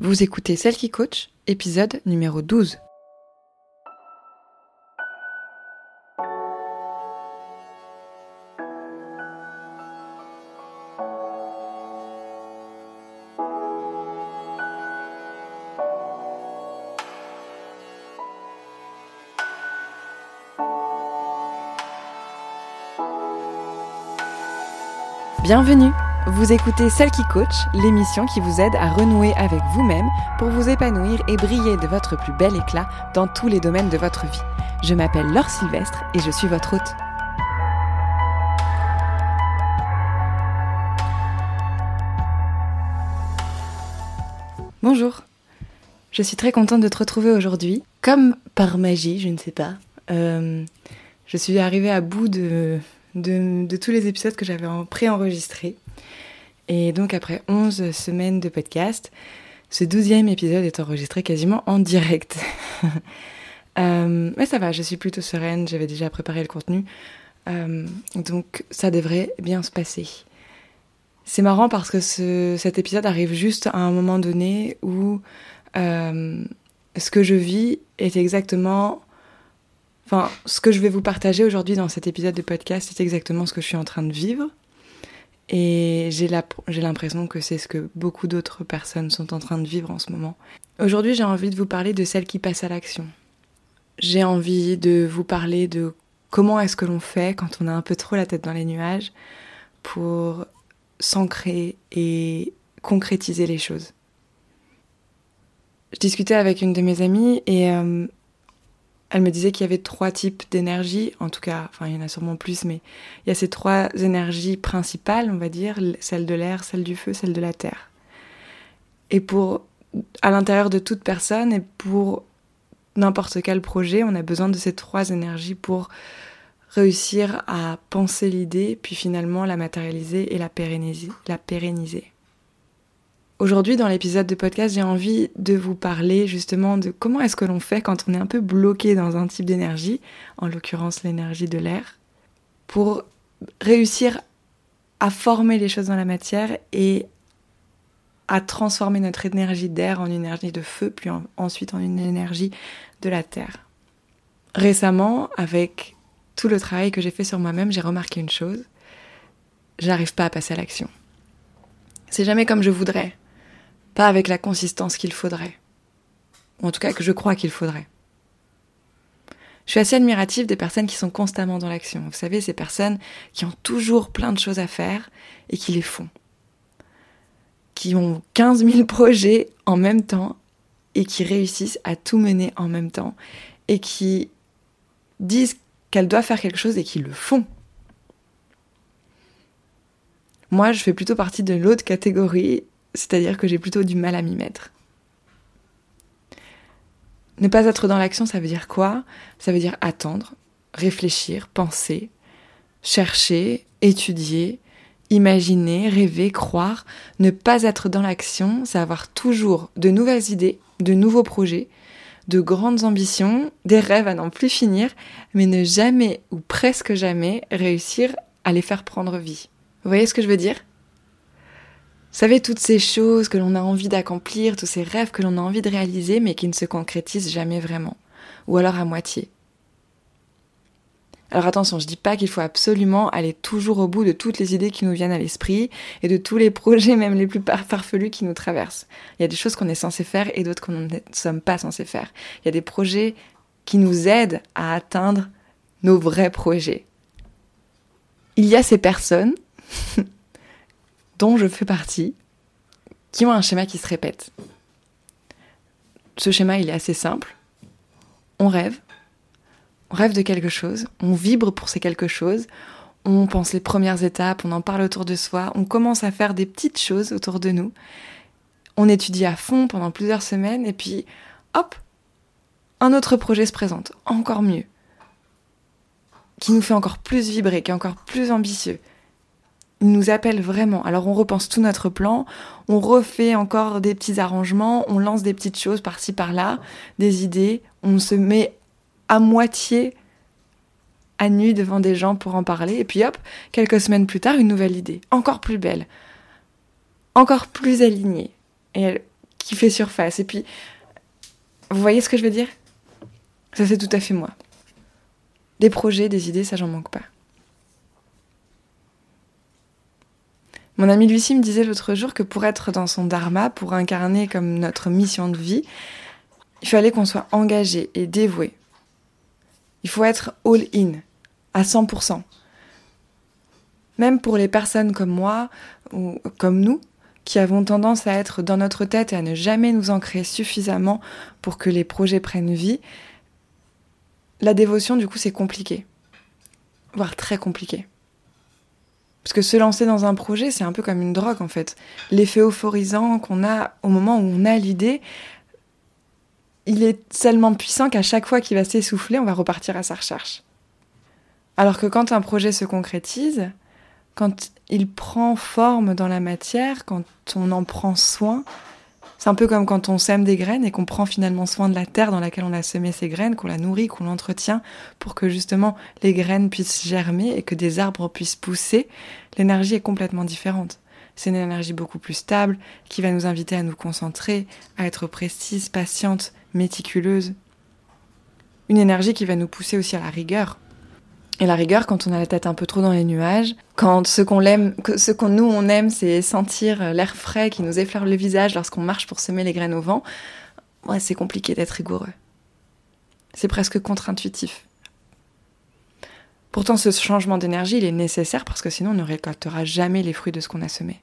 Vous écoutez Celle qui coach, épisode numéro 12. Bienvenue Vous écoutez Celle qui coach, l'émission qui vous aide à renouer avec vous-même pour vous épanouir et briller de votre plus bel éclat dans tous les domaines de votre vie. Je m'appelle Laure Sylvestre et je suis votre hôte. Bonjour Je suis très contente de te retrouver aujourd'hui. Comme par magie, je ne sais pas. euh, je suis arrivée à bout de, tous les épisodes que j'avais en pré-enregistrés. Et donc après 11 semaines de podcast, ce douzième épisode est enregistré quasiment en direct. Euh, mais ça va, je suis plutôt sereine, j'avais déjà préparé le contenu. Euh, donc ça devrait bien se passer. C'est marrant parce que ce, cet épisode arrive juste à un moment donné où euh, ce que je vis est exactement... Enfin, ce que je vais vous partager aujourd'hui dans cet épisode de podcast, c'est exactement ce que je suis en train de vivre. Et j'ai l'impression que c'est ce que beaucoup d'autres personnes sont en train de vivre en ce moment. Aujourd'hui, j'ai envie de vous parler de celle qui passe à l'action. J'ai envie de vous parler de comment est-ce que l'on fait quand on a un peu trop la tête dans les nuages pour s'ancrer et concrétiser les choses. Je discutais avec une de mes amies et euh, elle me disait qu'il y avait trois types d'énergie, en tout cas, enfin il y en a sûrement plus, mais il y a ces trois énergies principales, on va dire, celle de l'air, celle du feu, celle de la terre. Et pour, à l'intérieur de toute personne et pour n'importe quel projet, on a besoin de ces trois énergies pour réussir à penser l'idée, puis finalement la matérialiser et la pérenniser. La pérenniser. Aujourd'hui, dans l'épisode de podcast, j'ai envie de vous parler justement de comment est-ce que l'on fait quand on est un peu bloqué dans un type d'énergie, en l'occurrence l'énergie de l'air, pour réussir à former les choses dans la matière et à transformer notre énergie d'air en une énergie de feu, puis en- ensuite en une énergie de la terre. Récemment, avec tout le travail que j'ai fait sur moi-même, j'ai remarqué une chose. Je n'arrive pas à passer à l'action. C'est jamais comme je voudrais. Pas avec la consistance qu'il faudrait. Ou en tout cas que je crois qu'il faudrait. Je suis assez admirative des personnes qui sont constamment dans l'action. Vous savez, ces personnes qui ont toujours plein de choses à faire et qui les font. Qui ont 15 000 projets en même temps et qui réussissent à tout mener en même temps et qui disent qu'elles doivent faire quelque chose et qui le font. Moi, je fais plutôt partie de l'autre catégorie, c'est-à-dire que j'ai plutôt du mal à m'y mettre. Ne pas être dans l'action, ça veut dire quoi? Ça veut dire attendre, réfléchir, penser, chercher, étudier, imaginer, rêver, croire. Ne pas être dans l'action, c'est avoir toujours de nouvelles idées, de nouveaux projets, de grandes ambitions, des rêves à n'en plus finir, mais ne jamais ou presque jamais réussir à les faire prendre vie. Vous voyez ce que je veux dire? Vous savez, toutes ces choses que l'on a envie d'accomplir, tous ces rêves que l'on a envie de réaliser, mais qui ne se concrétisent jamais vraiment, ou alors à moitié. Alors attention, je dis pas qu'il faut absolument aller toujours au bout de toutes les idées qui nous viennent à l'esprit et de tous les projets, même les plus farfelus qui nous traversent. Il y a des choses qu'on est censé faire et d'autres qu'on ne sommes pas censés faire. Il y a des projets qui nous aident à atteindre nos vrais projets. Il y a ces personnes dont je fais partie, qui ont un schéma qui se répète. Ce schéma, il est assez simple. On rêve, on rêve de quelque chose, on vibre pour ces quelque chose, on pense les premières étapes, on en parle autour de soi, on commence à faire des petites choses autour de nous, on étudie à fond pendant plusieurs semaines, et puis, hop, un autre projet se présente, encore mieux, qui nous fait encore plus vibrer, qui est encore plus ambitieux. Il nous appelle vraiment. Alors on repense tout notre plan, on refait encore des petits arrangements, on lance des petites choses par-ci par-là, des idées, on se met à moitié à nu devant des gens pour en parler, et puis hop, quelques semaines plus tard, une nouvelle idée, encore plus belle, encore plus alignée, et elle- qui fait surface. Et puis, vous voyez ce que je veux dire? Ça, c'est tout à fait moi. Des projets, des idées, ça, j'en manque pas. Mon ami Lucie me disait l'autre jour que pour être dans son dharma, pour incarner comme notre mission de vie, il fallait qu'on soit engagé et dévoué. Il faut être all-in, à 100%. Même pour les personnes comme moi ou comme nous, qui avons tendance à être dans notre tête et à ne jamais nous ancrer suffisamment pour que les projets prennent vie, la dévotion, du coup, c'est compliqué, voire très compliqué. Parce que se lancer dans un projet, c'est un peu comme une drogue en fait. L'effet euphorisant qu'on a au moment où on a l'idée, il est tellement puissant qu'à chaque fois qu'il va s'essouffler, on va repartir à sa recherche. Alors que quand un projet se concrétise, quand il prend forme dans la matière, quand on en prend soin, c'est un peu comme quand on sème des graines et qu'on prend finalement soin de la terre dans laquelle on a semé ces graines, qu'on la nourrit, qu'on l'entretient pour que justement les graines puissent germer et que des arbres puissent pousser, l'énergie est complètement différente. C'est une énergie beaucoup plus stable qui va nous inviter à nous concentrer, à être précise, patiente, méticuleuse. Une énergie qui va nous pousser aussi à la rigueur, et la rigueur, quand on a la tête un peu trop dans les nuages, quand ce qu'on aime, ce qu'on nous on aime, c'est sentir l'air frais qui nous effleure le visage lorsqu'on marche pour semer les graines au vent, ouais, c'est compliqué d'être rigoureux. C'est presque contre-intuitif. Pourtant, ce changement d'énergie, il est nécessaire parce que sinon, on ne récoltera jamais les fruits de ce qu'on a semé.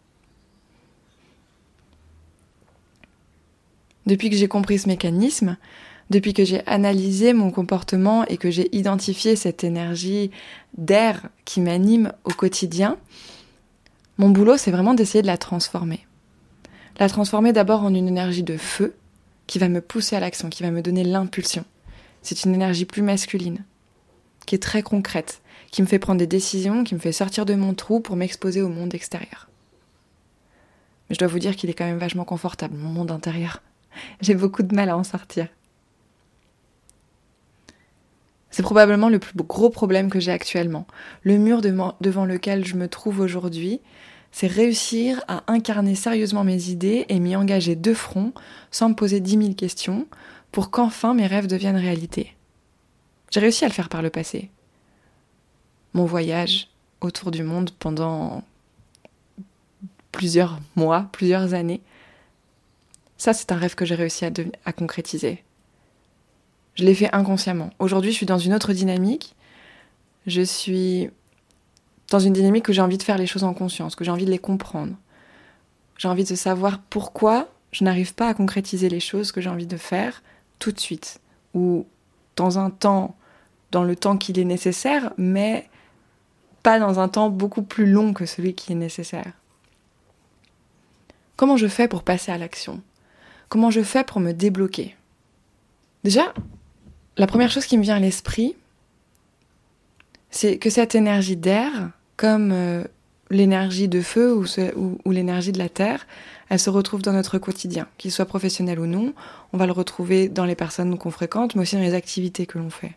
Depuis que j'ai compris ce mécanisme, depuis que j'ai analysé mon comportement et que j'ai identifié cette énergie d'air qui m'anime au quotidien, mon boulot, c'est vraiment d'essayer de la transformer. La transformer d'abord en une énergie de feu qui va me pousser à l'action, qui va me donner l'impulsion. C'est une énergie plus masculine, qui est très concrète, qui me fait prendre des décisions, qui me fait sortir de mon trou pour m'exposer au monde extérieur. Mais je dois vous dire qu'il est quand même vachement confortable, mon monde intérieur. J'ai beaucoup de mal à en sortir. C'est probablement le plus gros problème que j'ai actuellement. Le mur devant lequel je me trouve aujourd'hui, c'est réussir à incarner sérieusement mes idées et m'y engager de front, sans me poser dix mille questions, pour qu'enfin mes rêves deviennent réalité. J'ai réussi à le faire par le passé. Mon voyage autour du monde pendant plusieurs mois, plusieurs années, ça c'est un rêve que j'ai réussi à concrétiser. Je l'ai fait inconsciemment. Aujourd'hui, je suis dans une autre dynamique. Je suis dans une dynamique où j'ai envie de faire les choses en conscience, que j'ai envie de les comprendre. J'ai envie de savoir pourquoi je n'arrive pas à concrétiser les choses que j'ai envie de faire tout de suite. Ou dans un temps, dans le temps qu'il est nécessaire, mais pas dans un temps beaucoup plus long que celui qui est nécessaire. Comment je fais pour passer à l'action? Comment je fais pour me débloquer? Déjà, la première chose qui me vient à l'esprit, c'est que cette énergie d'air, comme euh, l'énergie de feu ou, l'énergie de la terre, elle se retrouve dans notre quotidien, qu'il soit professionnel ou non. On va le retrouver dans les personnes qu'on fréquente, mais aussi dans les activités que l'on fait.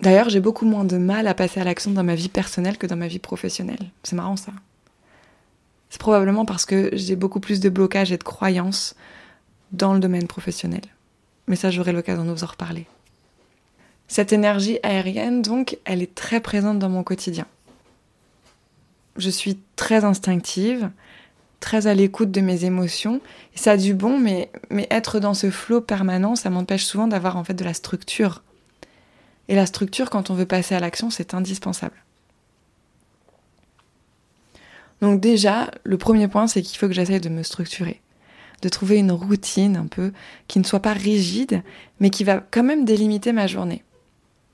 D'ailleurs, j'ai beaucoup moins de mal à passer à l'action dans ma vie personnelle que dans ma vie professionnelle. C'est marrant ça. C'est probablement parce que j'ai beaucoup plus de blocages et de croyances dans le domaine professionnel. Mais ça, j'aurai l'occasion de vous en reparler. Cette énergie aérienne, donc, elle est très présente dans mon quotidien. Je suis très instinctive, très à l'écoute de mes émotions. Ça a du bon, mais, mais être dans ce flot permanent, ça m'empêche souvent d'avoir en fait de la structure. Et la structure, quand on veut passer à l'action, c'est indispensable. Donc déjà, le premier point, c'est qu'il faut que j'essaye de me structurer de trouver une routine un peu qui ne soit pas rigide, mais qui va quand même délimiter ma journée.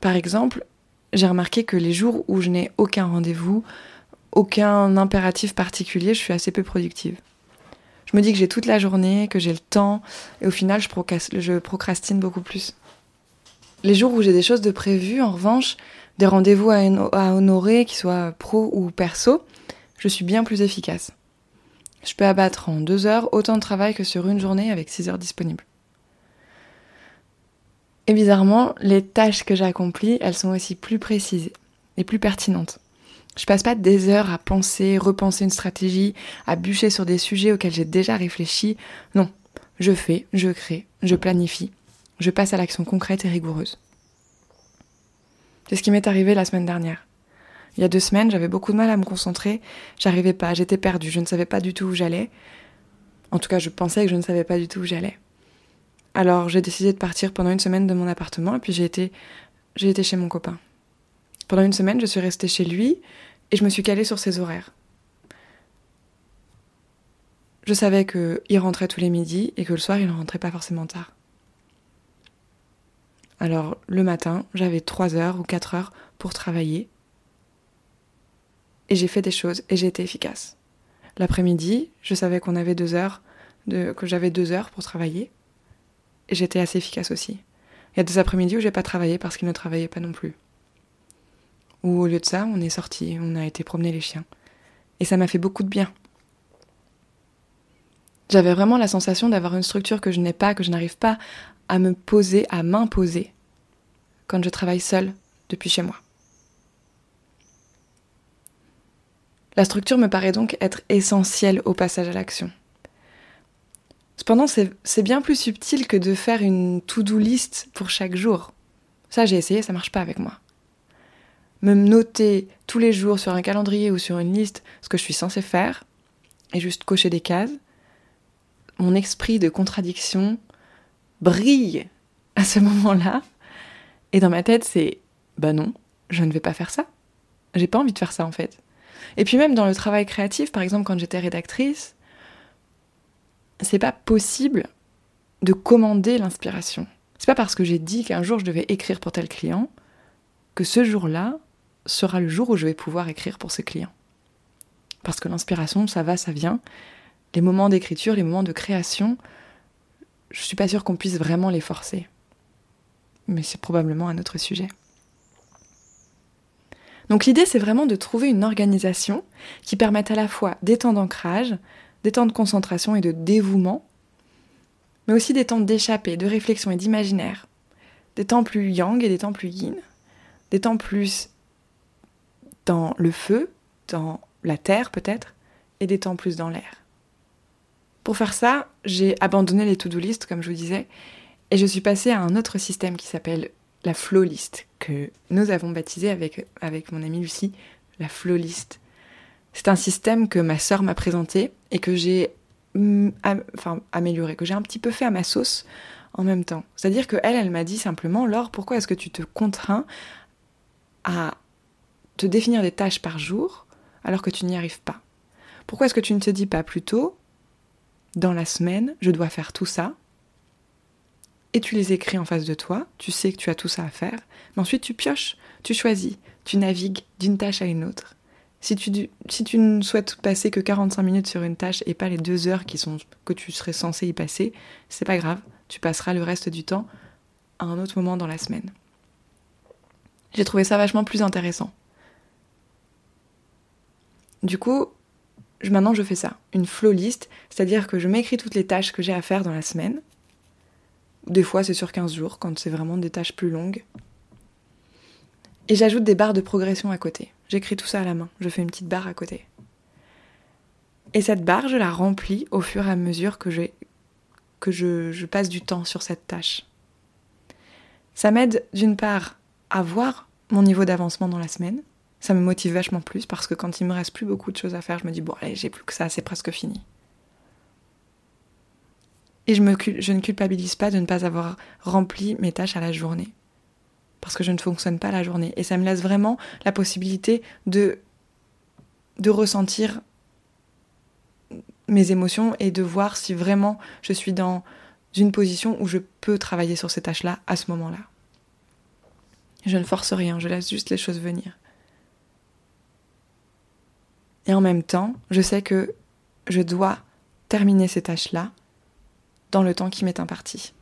Par exemple, j'ai remarqué que les jours où je n'ai aucun rendez-vous, aucun impératif particulier, je suis assez peu productive. Je me dis que j'ai toute la journée, que j'ai le temps, et au final, je, procrastine beaucoup plus. Les jours où j'ai des choses de prévues, en revanche, des rendez-vous à honorer, qu'ils soient pro ou perso, je suis bien plus efficace je peux abattre en deux heures autant de travail que sur une journée avec six heures disponibles. Et bizarrement, les tâches que j'accomplis, elles sont aussi plus précises et plus pertinentes. Je passe pas des heures à penser, repenser une stratégie, à bûcher sur des sujets auxquels j'ai déjà réfléchi. Non, je fais, je crée, je planifie, je passe à l'action concrète et rigoureuse. C'est ce qui m'est arrivé la semaine dernière. Il y a deux semaines, j'avais beaucoup de mal à me concentrer, j'arrivais pas, j'étais perdue, je ne savais pas du tout où j'allais. En tout cas, je pensais que je ne savais pas du tout où j'allais. Alors, j'ai décidé de partir pendant une semaine de mon appartement et puis j'ai été, j'ai été chez mon copain. Pendant une semaine, je suis restée chez lui et je me suis calée sur ses horaires. Je savais qu'il rentrait tous les midis et que le soir, il ne rentrait pas forcément tard. Alors, le matin, j'avais 3 heures ou 4 heures pour travailler. Et j'ai fait des choses et j'ai été efficace. L'après-midi, je savais qu'on avait deux heures, de, que j'avais deux heures pour travailler. Et j'étais assez efficace aussi. Il y a des après-midi où j'ai pas travaillé parce qu'il ne travaillait pas non plus. Ou au lieu de ça, on est sorti, on a été promener les chiens. Et ça m'a fait beaucoup de bien. J'avais vraiment la sensation d'avoir une structure que je n'ai pas, que je n'arrive pas à me poser, à m'imposer quand je travaille seule depuis chez moi. La structure me paraît donc être essentielle au passage à l'action. Cependant, c'est bien plus subtil que de faire une to-do list pour chaque jour. Ça, j'ai essayé, ça marche pas avec moi. Me noter tous les jours sur un calendrier ou sur une liste ce que je suis censée faire et juste cocher des cases, mon esprit de contradiction brille à ce moment-là. Et dans ma tête, c'est bah non, je ne vais pas faire ça. J'ai pas envie de faire ça en fait. Et puis même dans le travail créatif, par exemple quand j'étais rédactrice, c'est pas possible de commander l'inspiration. C'est pas parce que j'ai dit qu'un jour je devais écrire pour tel client que ce jour-là sera le jour où je vais pouvoir écrire pour ce client. Parce que l'inspiration, ça va, ça vient. Les moments d'écriture, les moments de création, je suis pas sûre qu'on puisse vraiment les forcer. Mais c'est probablement un autre sujet. Donc l'idée, c'est vraiment de trouver une organisation qui permette à la fois des temps d'ancrage, des temps de concentration et de dévouement, mais aussi des temps d'échappée, de réflexion et d'imaginaire, des temps plus yang et des temps plus yin, des temps plus dans le feu, dans la terre peut-être, et des temps plus dans l'air. Pour faire ça, j'ai abandonné les to-do list, comme je vous disais, et je suis passée à un autre système qui s'appelle la flow list, que nous avons baptisé avec, mon amie Lucie, la flow list. C'est un système que ma sœur m'a présenté et que j'ai mm, amélioré, que j'ai un petit peu fait à ma sauce en même temps. C'est-à-dire que elle, elle m'a dit simplement, Laure, pourquoi est-ce que tu te contrains à te définir des tâches par jour alors que tu n'y arrives pas? Pourquoi est-ce que tu ne te dis pas plutôt, dans la semaine, je dois faire tout ça et tu les écris en face de toi, tu sais que tu as tout ça à faire, mais ensuite tu pioches, tu choisis, tu navigues d'une tâche à une autre. Si tu, ne souhaites passer que 45 minutes sur une tâche et pas les deux heures qui sont, que tu serais censé y passer, c'est pas grave, tu passeras le reste du temps à un autre moment dans la semaine. J'ai trouvé ça vachement plus intéressant. Du coup, maintenant je fais ça, une flow list, c'est-à-dire que je m'écris toutes les tâches que j'ai à faire dans la semaine, des fois, c'est sur 15 jours, quand c'est vraiment des tâches plus longues. Et j'ajoute des barres de progression à côté. J'écris tout ça à la main. Je fais une petite barre à côté. Et cette barre, je la remplis au fur et à mesure que, que je, je passe du temps sur cette tâche. Ça m'aide d'une part à voir mon niveau d'avancement dans la semaine. Ça me motive vachement plus parce que quand il me reste plus beaucoup de choses à faire, je me dis bon allez, j'ai plus que ça, c'est presque fini. Et je, ne culpabilise pas de ne pas avoir rempli mes tâches à la journée. Parce que je ne fonctionne pas la journée. Et ça me laisse vraiment la possibilité de, de ressentir mes émotions et de voir si vraiment je suis dans une position où je peux travailler sur ces tâches-là à ce moment-là. Je ne force rien, je laisse juste les choses venir. Et en même temps, je sais que je dois terminer ces tâches-là dans le temps qui m'est imparti.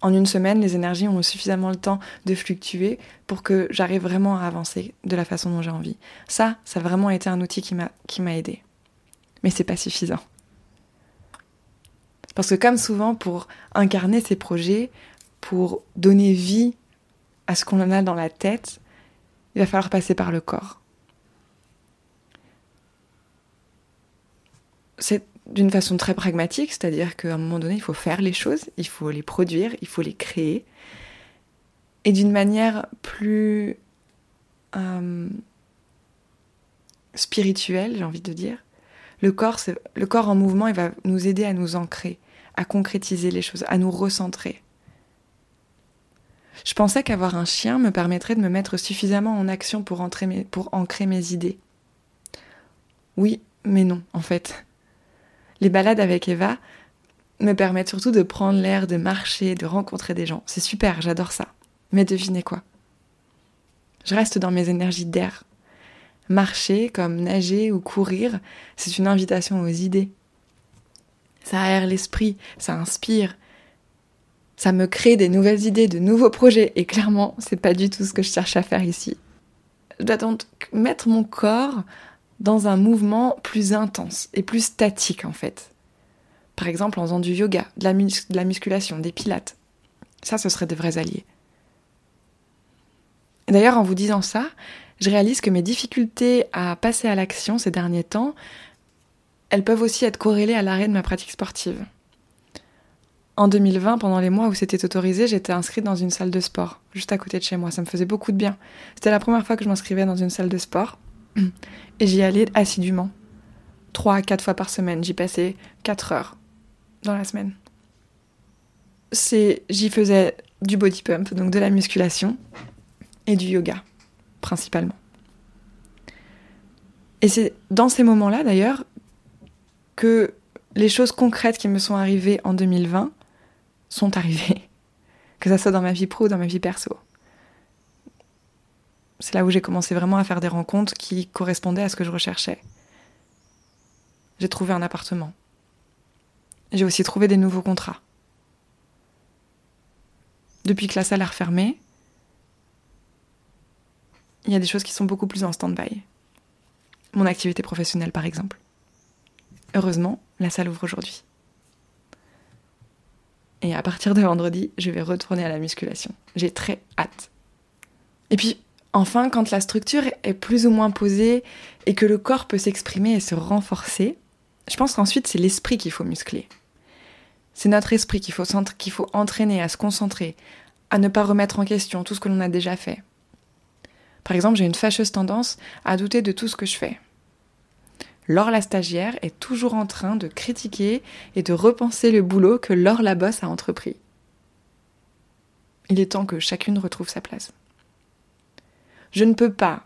En une semaine, les énergies ont suffisamment le temps de fluctuer pour que j'arrive vraiment à avancer de la façon dont j'ai envie. Ça, ça a vraiment été un outil qui m'a, aidé. Mais c'est pas suffisant. Parce que comme souvent, pour incarner ces projets, pour donner vie à ce qu'on en a dans la tête, il va falloir passer par le corps. C'est d'une façon très pragmatique, c'est-à-dire qu'à un moment donné, il faut faire les choses, il faut les produire, il faut les créer. Et d'une manière plus euh, spirituelle, j'ai envie de dire, le corps, le corps en mouvement, il va nous aider à nous ancrer, à concrétiser les choses, à nous recentrer. Je pensais qu'avoir un chien me permettrait de me mettre suffisamment en action pour, pour ancrer mes idées. Oui, mais non, en fait. Les balades avec Eva me permettent surtout de prendre l'air, de marcher, de rencontrer des gens. C'est super, j'adore ça. Mais devinez quoi? Je reste dans mes énergies d'air. Marcher, comme nager ou courir, c'est une invitation aux idées. Ça aère l'esprit, ça inspire, ça me crée des nouvelles idées, de nouveaux projets. Et clairement, c'est pas du tout ce que je cherche à faire ici. Je dois donc mettre mon corps dans un mouvement plus intense et plus statique en fait. Par exemple en faisant du yoga, de la, musculation, des pilates. Ça, ce serait de vrais alliés. D'ailleurs, en vous disant ça, je réalise que mes difficultés à passer à l'action ces derniers temps, elles peuvent aussi être corrélées à l'arrêt de ma pratique sportive. En 2020, pendant les mois où c'était autorisé, j'étais inscrite dans une salle de sport, juste à côté de chez moi. Ça me faisait beaucoup de bien. C'était la première fois que je m'inscrivais dans une salle de sport. Et j'y allais assidûment. Trois à quatre fois par semaine. J'y passais quatre heures dans la semaine. J'y faisais du body pump, donc de la musculation, et du yoga, principalement. Et c'est dans ces moments-là, d'ailleurs, que les choses concrètes qui me sont arrivées en 2020 sont arrivées. Que ça soit dans ma vie pro ou dans ma vie perso c'est là où j'ai commencé vraiment à faire des rencontres qui correspondaient à ce que je recherchais. J'ai trouvé un appartement. J'ai aussi trouvé des nouveaux contrats. Depuis que la salle a refermé, il y a des choses qui sont beaucoup plus en stand-by. Mon activité professionnelle, par exemple. Heureusement, la salle ouvre aujourd'hui. Et à partir de vendredi, je vais retourner à la musculation. J'ai très hâte. Et puis, Enfin, quand la structure est plus ou moins posée et que le corps peut s'exprimer et se renforcer, je pense qu'ensuite c'est l'esprit qu'il faut muscler. C'est notre esprit qu'il faut, entraîner à se concentrer, à ne pas remettre en question tout ce que l'on a déjà fait. Par exemple, j'ai une fâcheuse tendance à douter de tout ce que je fais. Laure la stagiaire est toujours en train de critiquer et de repenser le boulot que Laure la bosse a entrepris. Il est temps que chacune retrouve sa place. Je ne peux pas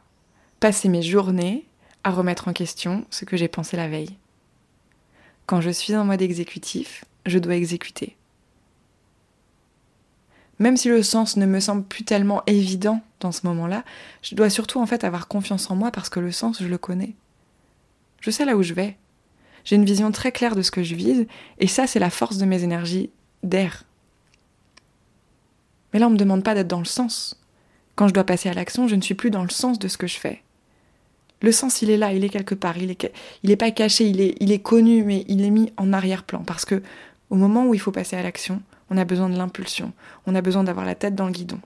passer mes journées à remettre en question ce que j'ai pensé la veille. Quand je suis en mode exécutif, je dois exécuter. Même si le sens ne me semble plus tellement évident dans ce moment-là, je dois surtout en fait avoir confiance en moi parce que le sens, je le connais. Je sais là où je vais. J'ai une vision très claire de ce que je vise, et ça, c'est la force de mes énergies d'air. Mais là, on ne me demande pas d'être dans le sens. Quand je dois passer à l'action, je ne suis plus dans le sens de ce que je fais. Le sens, il est là, il est quelque part, il est, il est pas caché, il est, il est connu, mais il est mis en arrière-plan. Parce que au moment où il faut passer à l'action, on a besoin de l'impulsion, on a besoin d'avoir la tête dans le guidon,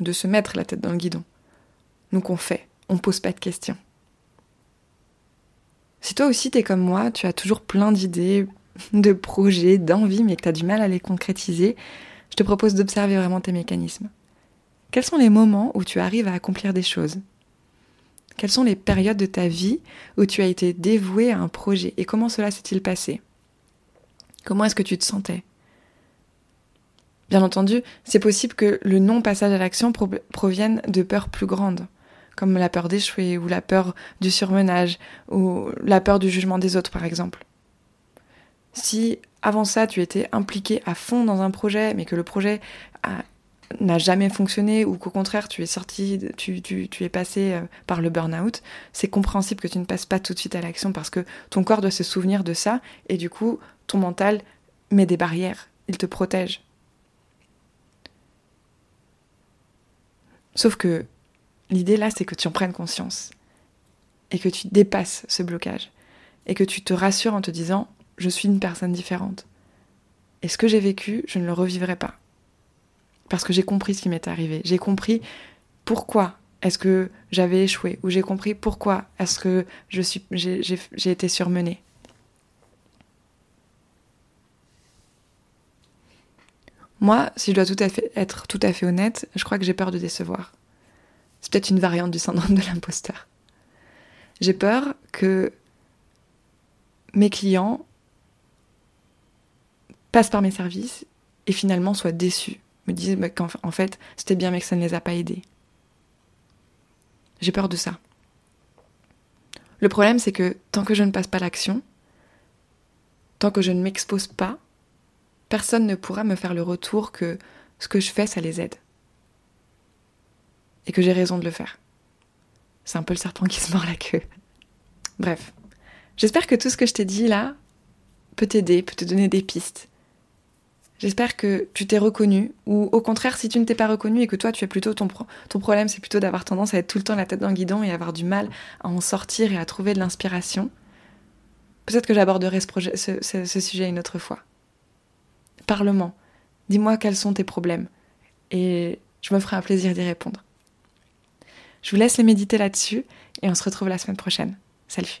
de se mettre la tête dans le guidon. Donc on fait, on pose pas de questions. Si toi aussi t'es comme moi, tu as toujours plein d'idées, de projets, d'envies, mais que tu as du mal à les concrétiser, je te propose d'observer vraiment tes mécanismes. Quels sont les moments où tu arrives à accomplir des choses? Quelles sont les périodes de ta vie où tu as été dévoué à un projet? Et comment cela s'est-il passé? Comment est-ce que tu te sentais? Bien entendu, c'est possible que le non-passage à l'action provienne de peurs plus grandes, comme la peur d'échouer, ou la peur du surmenage, ou la peur du jugement des autres, par exemple. Si avant ça, tu étais impliqué à fond dans un projet, mais que le projet n'a jamais fonctionné ou qu'au contraire tu es sorti, tu, tu, tu es passé euh, par le burn-out, c'est compréhensible que tu ne passes pas tout de suite à l'action parce que ton corps doit se souvenir de ça et du coup ton mental met des barrières, il te protège. Sauf que l'idée là c'est que tu en prennes conscience et que tu dépasses ce blocage et que tu te rassures en te disant je suis une personne différente. Et ce que j'ai vécu, je ne le revivrai pas parce que j'ai compris ce qui m'est arrivé. J'ai compris pourquoi est-ce que j'avais échoué ou j'ai compris pourquoi est-ce que je suis j'ai été surmenée. Moi, si je dois être tout à fait honnête, je crois que j'ai peur de décevoir. C'est peut-être une variante du syndrome de l'imposteur. J'ai peur que mes clients passent par mes services et finalement soient déçus, me disent bah, qu'en fait c'était bien mais que ça ne les a pas aidés. J'ai peur de ça. Le problème c'est que tant que je ne passe pas l'action, tant que je ne m'expose pas, personne ne pourra me faire le retour que ce que je fais, ça les aide. Et que j'ai raison de le faire. C'est un peu le serpent qui se mord la queue. Bref. J'espère que tout ce que je t'ai dit là peut t'aider, peut te donner des pistes. J'espère que tu t'es reconnu, ou au contraire, si tu ne t'es pas reconnu et que toi, tu as plutôt ton, problème, c'est plutôt d'avoir tendance à être tout le temps la tête dans le guidon et avoir du mal à en sortir et à trouver de l'inspiration, peut-être que j'aborderai ce sujet une autre fois. Parlement, dis-moi quels sont tes problèmes et je me ferai un plaisir d'y répondre. Je vous laisse les méditer là-dessus et on se retrouve la semaine prochaine. Salut